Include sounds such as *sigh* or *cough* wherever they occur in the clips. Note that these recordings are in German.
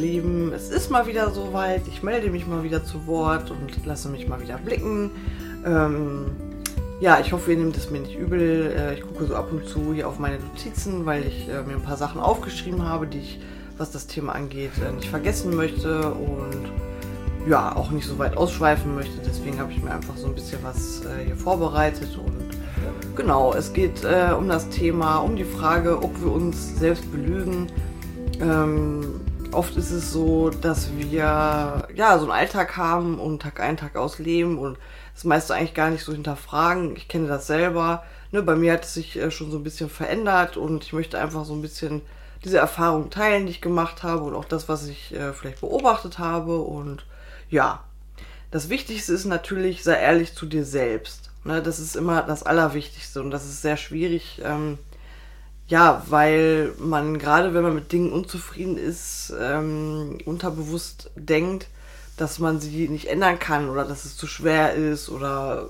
Lieben, es ist mal wieder soweit. Ich melde mich mal wieder zu Wort und lasse mich mal wieder blicken. Ähm, ja, ich hoffe, ihr nehmt es mir nicht übel. Äh, ich gucke so ab und zu hier auf meine Notizen, weil ich äh, mir ein paar Sachen aufgeschrieben habe, die ich, was das Thema angeht, äh, nicht vergessen möchte und ja, auch nicht so weit ausschweifen möchte. Deswegen habe ich mir einfach so ein bisschen was äh, hier vorbereitet und genau, es geht äh, um das Thema, um die Frage, ob wir uns selbst belügen. Ähm, oft ist es so, dass wir ja so einen Alltag haben und Tag ein, Tag aus leben und das meiste eigentlich gar nicht so hinterfragen. Ich kenne das selber. Ne, bei mir hat es sich äh, schon so ein bisschen verändert und ich möchte einfach so ein bisschen diese Erfahrung teilen, die ich gemacht habe und auch das, was ich äh, vielleicht beobachtet habe. Und ja, das Wichtigste ist natürlich, sei ehrlich zu dir selbst. Ne, das ist immer das Allerwichtigste und das ist sehr schwierig. Ähm, ja, weil man gerade, wenn man mit Dingen unzufrieden ist, ähm, unterbewusst denkt, dass man sie nicht ändern kann oder dass es zu schwer ist oder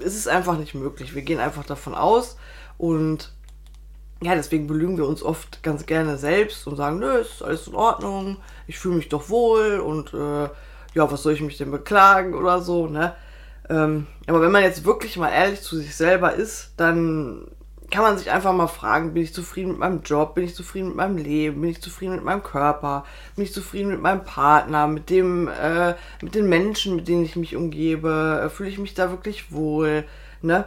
es ist einfach nicht möglich. Wir gehen einfach davon aus und ja, deswegen belügen wir uns oft ganz gerne selbst und sagen, nö, ist alles in Ordnung, ich fühle mich doch wohl und äh, ja, was soll ich mich denn beklagen oder so, ne? Ähm, aber wenn man jetzt wirklich mal ehrlich zu sich selber ist, dann kann man sich einfach mal fragen, bin ich zufrieden mit meinem Job, bin ich zufrieden mit meinem Leben, bin ich zufrieden mit meinem Körper, bin ich zufrieden mit meinem Partner, mit dem, äh, mit den Menschen, mit denen ich mich umgebe, äh, fühle ich mich da wirklich wohl, ne?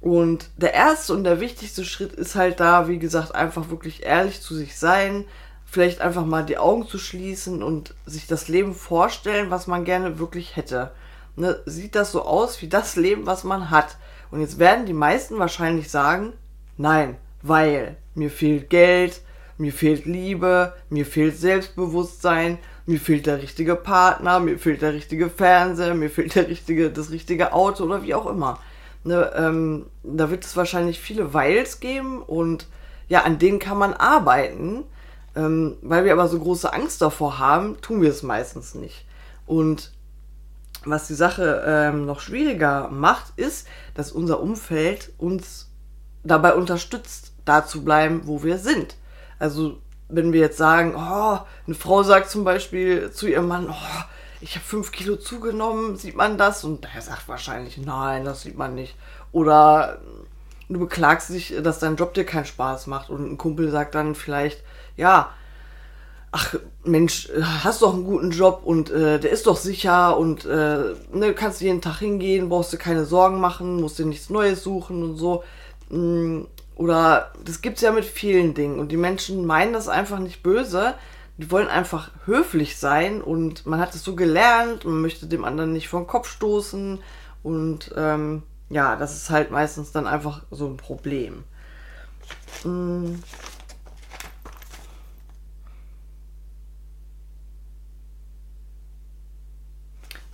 Und der erste und der wichtigste Schritt ist halt da, wie gesagt, einfach wirklich ehrlich zu sich sein, vielleicht einfach mal die Augen zu schließen und sich das Leben vorstellen, was man gerne wirklich hätte. Ne? Sieht das so aus wie das Leben, was man hat? Und jetzt werden die meisten wahrscheinlich sagen, Nein, weil mir fehlt Geld, mir fehlt Liebe, mir fehlt Selbstbewusstsein, mir fehlt der richtige Partner, mir fehlt der richtige Fernseher, mir fehlt der richtige, das richtige Auto oder wie auch immer. Ne, ähm, da wird es wahrscheinlich viele Weils geben und ja, an denen kann man arbeiten. Ähm, weil wir aber so große Angst davor haben, tun wir es meistens nicht. Und was die Sache ähm, noch schwieriger macht, ist, dass unser Umfeld uns dabei unterstützt, da zu bleiben, wo wir sind. Also wenn wir jetzt sagen, oh, eine Frau sagt zum Beispiel zu ihrem Mann, oh, ich habe fünf Kilo zugenommen, sieht man das? Und er sagt wahrscheinlich, nein, das sieht man nicht. Oder du beklagst dich, dass dein Job dir keinen Spaß macht und ein Kumpel sagt dann vielleicht, ja, ach Mensch, hast doch einen guten Job und äh, der ist doch sicher und äh, ne, kannst jeden Tag hingehen, brauchst dir keine Sorgen machen, musst dir nichts Neues suchen und so. Mm, oder das gibt es ja mit vielen Dingen. Und die Menschen meinen das einfach nicht böse. Die wollen einfach höflich sein und man hat es so gelernt, man möchte dem anderen nicht den Kopf stoßen. Und ähm, ja, das ist halt meistens dann einfach so ein Problem. Mm.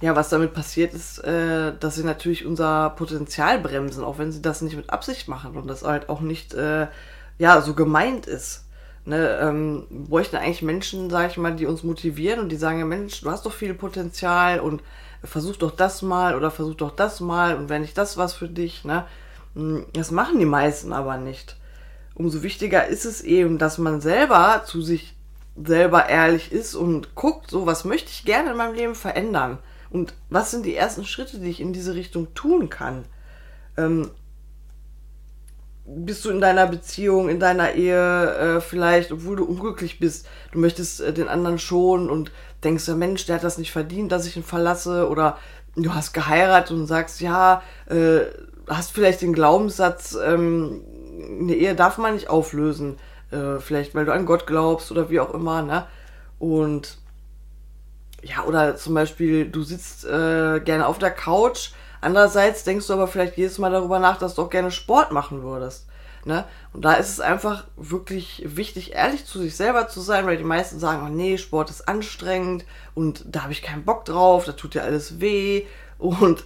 Ja, was damit passiert ist, äh, dass sie natürlich unser Potenzial bremsen, auch wenn sie das nicht mit Absicht machen und das halt auch nicht äh, ja so gemeint ist. Ne, ähm, bräuchten eigentlich Menschen, sag ich mal, die uns motivieren und die sagen, ja Mensch, du hast doch viel Potenzial und versuch doch das mal oder versuch doch das mal und wenn nicht das was für dich, ne? Hm, das machen die meisten aber nicht. Umso wichtiger ist es eben, dass man selber zu sich selber ehrlich ist und guckt, so was möchte ich gerne in meinem Leben verändern und was sind die ersten Schritte, die ich in diese Richtung tun kann? Ähm, bist du in deiner Beziehung, in deiner Ehe äh, vielleicht, obwohl du unglücklich bist, du möchtest äh, den anderen schonen und denkst, der Mensch, der hat das nicht verdient, dass ich ihn verlasse oder du hast geheiratet und sagst, ja, äh, hast vielleicht den Glaubenssatz, ähm, eine Ehe darf man nicht auflösen, äh, vielleicht weil du an Gott glaubst oder wie auch immer, ne? Und ja, oder zum Beispiel, du sitzt äh, gerne auf der Couch, andererseits denkst du aber vielleicht jedes Mal darüber nach, dass du auch gerne Sport machen würdest. Ne? Und da ist es einfach wirklich wichtig, ehrlich zu sich selber zu sein, weil die meisten sagen, oh nee, Sport ist anstrengend und da habe ich keinen Bock drauf, da tut ja alles weh. Und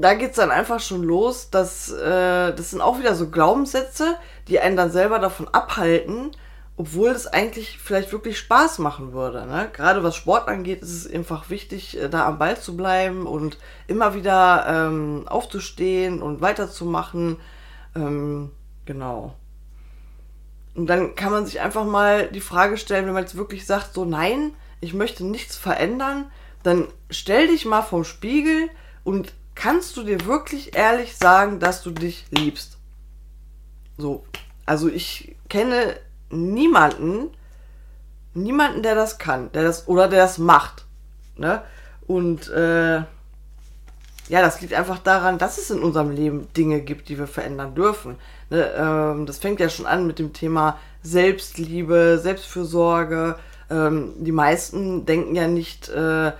da geht es dann einfach schon los, dass äh, das sind auch wieder so Glaubenssätze, die einen dann selber davon abhalten, obwohl es eigentlich vielleicht wirklich Spaß machen würde. Ne? Gerade was Sport angeht, ist es einfach wichtig, äh, da am Ball zu bleiben und immer wieder ähm, aufzustehen und weiterzumachen. Ähm, genau. Und dann kann man sich einfach mal die Frage stellen, wenn man jetzt wirklich sagt, so nein, ich möchte nichts verändern, dann stell dich mal vom Spiegel und kannst du dir wirklich ehrlich sagen, dass du dich liebst. So, also ich kenne niemanden, niemanden, der das kann, der das oder der das macht. Ne? Und äh, ja, das liegt einfach daran, dass es in unserem Leben Dinge gibt, die wir verändern dürfen. Ne? Ähm, das fängt ja schon an mit dem Thema Selbstliebe, Selbstfürsorge. Ähm, die meisten denken ja nicht, äh,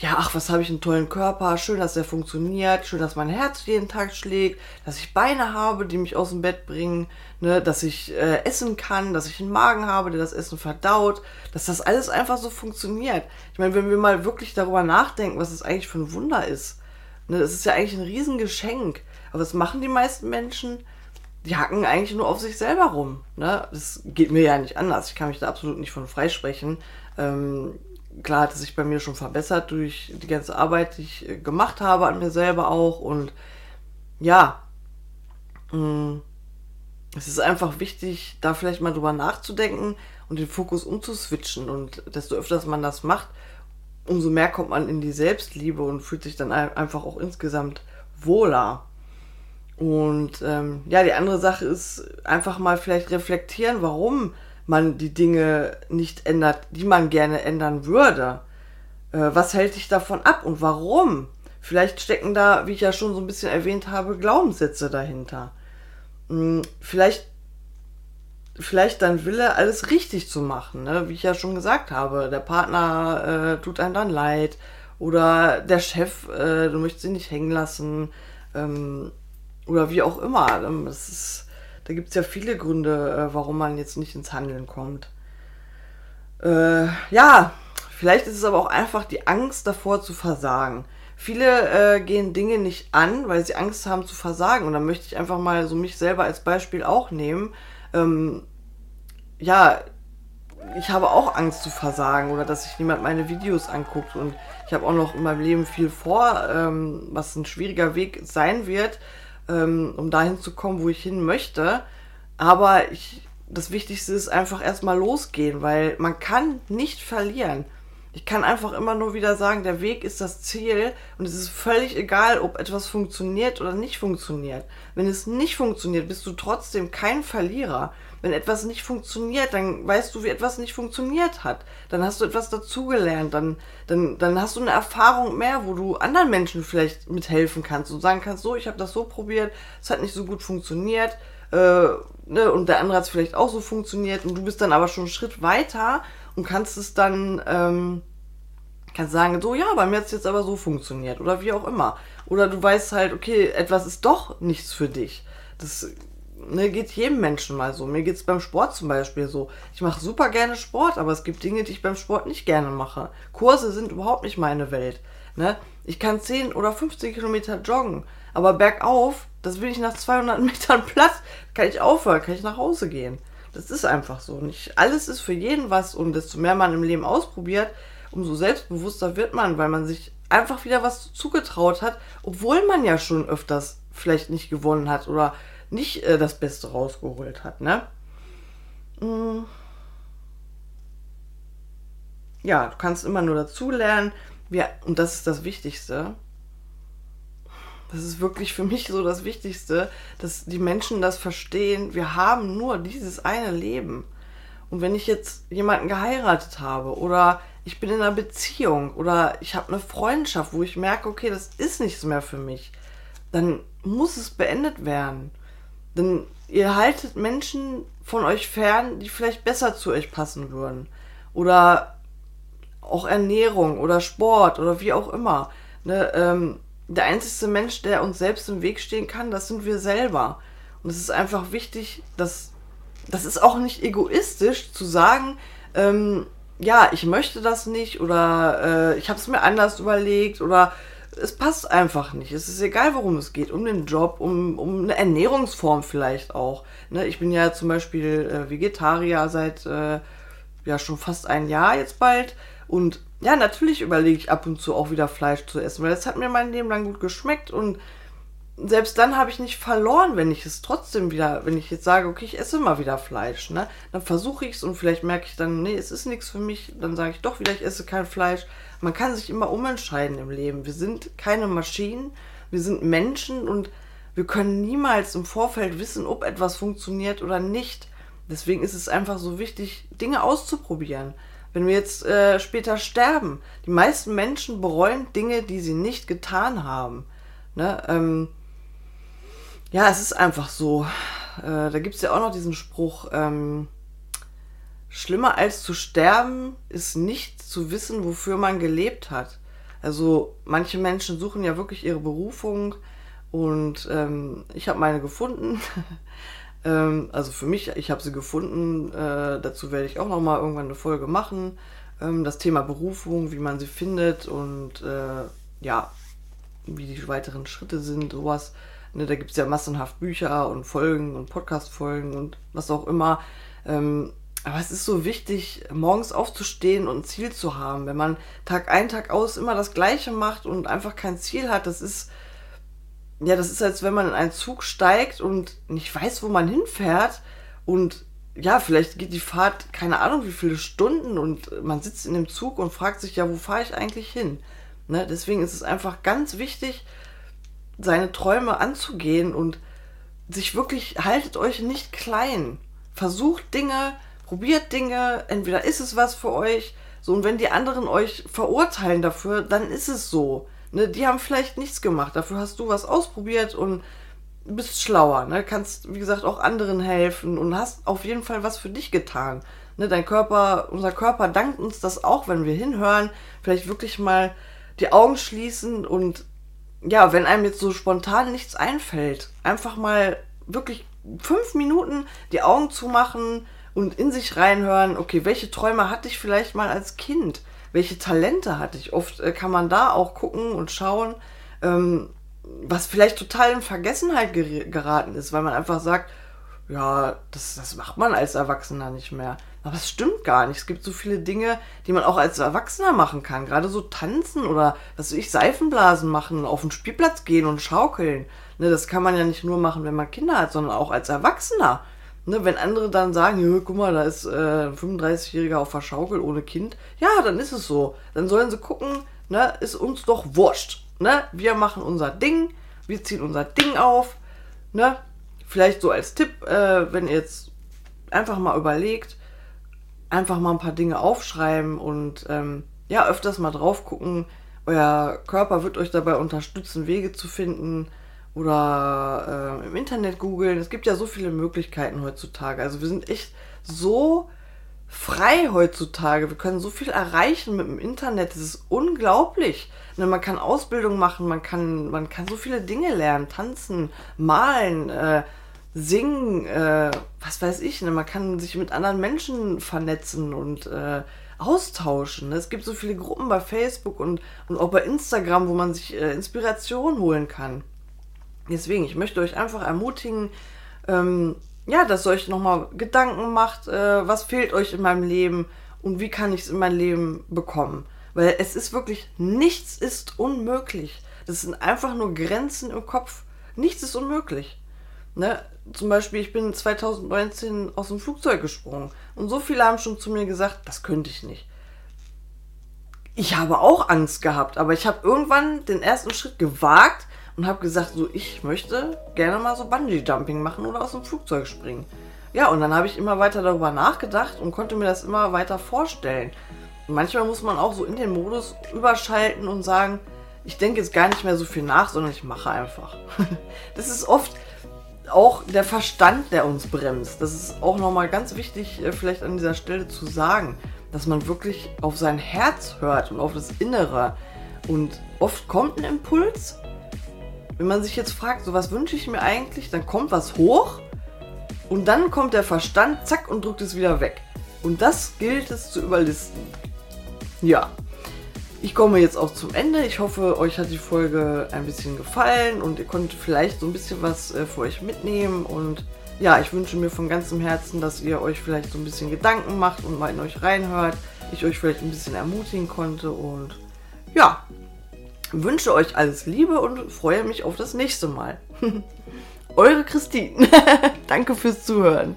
ja, ach, was habe ich einen tollen Körper, schön, dass der funktioniert, schön, dass mein Herz jeden Tag schlägt, dass ich Beine habe, die mich aus dem Bett bringen, ne, dass ich äh, essen kann, dass ich einen Magen habe, der das Essen verdaut, dass das alles einfach so funktioniert. Ich meine, wenn wir mal wirklich darüber nachdenken, was es eigentlich für ein Wunder ist, ne, das ist ja eigentlich ein Riesengeschenk. Aber was machen die meisten Menschen? Die hacken eigentlich nur auf sich selber rum. Ne? Das geht mir ja nicht anders. Ich kann mich da absolut nicht von freisprechen. Ähm, klar hat es sich bei mir schon verbessert durch die ganze Arbeit, die ich äh, gemacht habe an mir selber auch. Und ja, mm, es ist einfach wichtig, da vielleicht mal drüber nachzudenken und den Fokus umzuswitchen. Und desto öfters man das macht, umso mehr kommt man in die Selbstliebe und fühlt sich dann einfach auch insgesamt wohler. Und ähm, ja, die andere Sache ist einfach mal vielleicht reflektieren, warum man die Dinge nicht ändert, die man gerne ändern würde. Äh, was hält dich davon ab und warum? Vielleicht stecken da, wie ich ja schon so ein bisschen erwähnt habe, Glaubenssätze dahinter. Hm, vielleicht, vielleicht dein Wille, alles richtig zu machen, ne? wie ich ja schon gesagt habe. Der Partner äh, tut einem dann leid oder der Chef, äh, du möchtest ihn nicht hängen lassen ähm, oder wie auch immer. Ähm, das ist, da gibt es ja viele Gründe, äh, warum man jetzt nicht ins Handeln kommt. Äh, ja, vielleicht ist es aber auch einfach die Angst davor zu versagen. Viele äh, gehen Dinge nicht an, weil sie Angst haben zu versagen. Und da möchte ich einfach mal so mich selber als Beispiel auch nehmen. Ähm, ja, ich habe auch Angst zu versagen oder dass sich niemand meine Videos anguckt. Und ich habe auch noch in meinem Leben viel vor, ähm, was ein schwieriger Weg sein wird ähm, um dahin zu kommen, wo ich hin möchte. Aber ich, das Wichtigste ist einfach erstmal losgehen, weil man kann nicht verlieren. Ich kann einfach immer nur wieder sagen, der Weg ist das Ziel und es ist völlig egal, ob etwas funktioniert oder nicht funktioniert. Wenn es nicht funktioniert, bist du trotzdem kein Verlierer. Wenn etwas nicht funktioniert, dann weißt du, wie etwas nicht funktioniert hat. Dann hast du etwas dazugelernt, dann, dann, dann hast du eine Erfahrung mehr, wo du anderen Menschen vielleicht mithelfen kannst und sagen kannst, so, ich habe das so probiert, es hat nicht so gut funktioniert. Äh, ne, und der andere hat es vielleicht auch so funktioniert und du bist dann aber schon einen Schritt weiter und kannst es dann, ähm, kannst sagen, so, ja, bei mir hat es jetzt aber so funktioniert oder wie auch immer. Oder du weißt halt, okay, etwas ist doch nichts für dich. Das ne, geht jedem Menschen mal so. Mir geht es beim Sport zum Beispiel so. Ich mache super gerne Sport, aber es gibt Dinge, die ich beim Sport nicht gerne mache. Kurse sind überhaupt nicht meine Welt. Ne? Ich kann 10 oder 15 Kilometer joggen, aber bergauf, das will ich nach 200 *laughs* Metern Platz, kann ich aufhören, kann ich nach Hause gehen. Das ist einfach so. Nicht alles ist für jeden was und desto mehr man im Leben ausprobiert, umso selbstbewusster wird man, weil man sich einfach wieder was zugetraut hat, obwohl man ja schon öfters vielleicht nicht gewonnen hat oder nicht äh, das Beste rausgeholt hat, ne? Mm. Ja, du kannst immer nur dazulernen. Ja, und das ist das Wichtigste. Das ist wirklich für mich so das Wichtigste, dass die Menschen das verstehen. Wir haben nur dieses eine Leben. Und wenn ich jetzt jemanden geheiratet habe oder ich bin in einer Beziehung oder ich habe eine Freundschaft, wo ich merke, okay, das ist nichts mehr für mich, dann muss es beendet werden. Denn ihr haltet Menschen von euch fern, die vielleicht besser zu euch passen würden. Oder auch Ernährung oder Sport oder wie auch immer. Ne, ähm, der einzige Mensch, der uns selbst im Weg stehen kann, das sind wir selber. Und es ist einfach wichtig, dass das ist auch nicht egoistisch zu sagen, ähm, ja, ich möchte das nicht oder äh, ich habe es mir anders überlegt oder es passt einfach nicht. Es ist egal, worum es geht. Um den Job, um, um eine Ernährungsform vielleicht auch. Ne? Ich bin ja zum Beispiel äh, Vegetarier seit äh, ja schon fast ein Jahr jetzt bald. Und ja, natürlich überlege ich ab und zu auch wieder Fleisch zu essen, weil das hat mir mein Leben lang gut geschmeckt und selbst dann habe ich nicht verloren, wenn ich es trotzdem wieder, wenn ich jetzt sage, okay, ich esse mal wieder Fleisch, ne? Dann versuche ich es und vielleicht merke ich dann, nee, es ist nichts für mich, dann sage ich doch wieder, ich esse kein Fleisch. Man kann sich immer umentscheiden im Leben. Wir sind keine Maschinen, wir sind Menschen und wir können niemals im Vorfeld wissen, ob etwas funktioniert oder nicht. Deswegen ist es einfach so wichtig, Dinge auszuprobieren. Wenn wir jetzt äh, später sterben, die meisten Menschen bereuen Dinge, die sie nicht getan haben. Ne? Ähm, ja, es ist einfach so. Äh, da gibt es ja auch noch diesen Spruch, ähm, schlimmer als zu sterben ist nicht zu wissen, wofür man gelebt hat. Also manche Menschen suchen ja wirklich ihre Berufung und ähm, ich habe meine gefunden. *laughs* ähm, also für mich, ich habe sie gefunden. Äh, dazu werde ich auch noch mal irgendwann eine Folge machen. Ähm, das Thema Berufung, wie man sie findet und äh, ja, wie die weiteren Schritte sind, sowas. Ne, da gibt es ja massenhaft Bücher und Folgen und Podcast-Folgen und was auch immer. Ähm, aber es ist so wichtig, morgens aufzustehen und ein Ziel zu haben. Wenn man Tag ein, Tag aus immer das Gleiche macht und einfach kein Ziel hat, das ist, ja, das ist, als wenn man in einen Zug steigt und nicht weiß, wo man hinfährt und ja, vielleicht geht die Fahrt keine Ahnung wie viele Stunden und man sitzt in dem Zug und fragt sich, ja, wo fahre ich eigentlich hin? Ne? Deswegen ist es einfach ganz wichtig, seine Träume anzugehen und sich wirklich, haltet euch nicht klein. Versucht Dinge, probiert Dinge, entweder ist es was für euch, so und wenn die anderen euch verurteilen dafür, dann ist es so. Ne, die haben vielleicht nichts gemacht, dafür hast du was ausprobiert und bist schlauer, ne? kannst, wie gesagt, auch anderen helfen und hast auf jeden Fall was für dich getan. Ne, dein Körper, unser Körper dankt uns das auch, wenn wir hinhören, vielleicht wirklich mal die Augen schließen und ja, wenn einem jetzt so spontan nichts einfällt, einfach mal wirklich fünf Minuten die Augen zumachen und in sich reinhören, okay, welche Träume hatte ich vielleicht mal als Kind? Welche Talente hatte ich? Oft äh, kann man da auch gucken und schauen, ähm, was vielleicht total in Vergessenheit ger geraten ist, weil man einfach sagt, ja, das, das macht man als Erwachsener nicht mehr. Aber es stimmt gar nicht. Es gibt so viele Dinge, die man auch als Erwachsener machen kann. Gerade so tanzen oder, was weiß ich, Seifenblasen machen, auf den Spielplatz gehen und schaukeln. Ne, das kann man ja nicht nur machen, wenn man Kinder hat, sondern auch als Erwachsener. Ne, wenn andere dann sagen, guck mal, da ist äh, ein 35-Jähriger auf der Schaukel ohne Kind. Ja, dann ist es so. Dann sollen sie gucken, ne, ist uns doch wurscht. Ne? Wir machen unser Ding, wir ziehen unser Ding auf. Ne? Vielleicht so als Tipp, äh, wenn ihr jetzt einfach mal überlegt, einfach mal ein paar Dinge aufschreiben und ähm, ja, öfters mal drauf gucken. Euer Körper wird euch dabei unterstützen, Wege zu finden oder äh, im Internet googeln. Es gibt ja so viele Möglichkeiten heutzutage. Also wir sind echt so frei heutzutage. Wir können so viel erreichen mit dem Internet. Das ist unglaublich. Ne, man kann Ausbildung machen, man kann, man kann so viele Dinge lernen, tanzen, malen, äh, singen, äh, was weiß ich, ne? man kann sich mit anderen Menschen vernetzen und äh, austauschen. Ne? Es gibt so viele Gruppen bei Facebook und, und auch bei Instagram, wo man sich äh, Inspiration holen kann. Deswegen, ich möchte euch einfach ermutigen, ähm, ja, dass ihr euch nochmal Gedanken macht, äh, was fehlt euch in meinem Leben und wie kann ich es in mein Leben bekommen. Weil es ist wirklich, nichts ist unmöglich. Das sind einfach nur Grenzen im Kopf. Nichts ist unmöglich. Ne? Zum Beispiel, ich bin 2019 aus dem Flugzeug gesprungen und so viele haben schon zu mir gesagt, das könnte ich nicht. Ich habe auch Angst gehabt, aber ich habe irgendwann den ersten Schritt gewagt und habe gesagt, so ich möchte gerne mal so Bungee Jumping machen oder aus dem Flugzeug springen. Ja, und dann habe ich immer weiter darüber nachgedacht und konnte mir das immer weiter vorstellen. Und manchmal muss man auch so in den Modus überschalten und sagen, ich denke jetzt gar nicht mehr so viel nach, sondern ich mache einfach. *laughs* das ist oft auch der Verstand, der uns bremst. Das ist auch nochmal ganz wichtig, äh, vielleicht an dieser Stelle zu sagen, dass man wirklich auf sein Herz hört und auf das Innere. Und oft kommt ein Impuls. Wenn man sich jetzt fragt, so was wünsche ich mir eigentlich, dann kommt was hoch und dann kommt der Verstand, zack, und drückt es wieder weg. Und das gilt es zu überlisten. Ja, ich komme jetzt auch zum Ende. Ich hoffe, euch hat die Folge ein bisschen gefallen und ihr konntet vielleicht so ein bisschen was äh, für euch mitnehmen. Und ja, ich wünsche mir von ganzem Herzen, dass ihr euch vielleicht so ein bisschen Gedanken macht und mal in euch reinhört. Ich euch vielleicht ein bisschen ermutigen konnte. Und ja, wünsche euch alles Liebe und freue mich auf das nächste Mal. *laughs* Eure Christine. *laughs* Danke fürs Zuhören.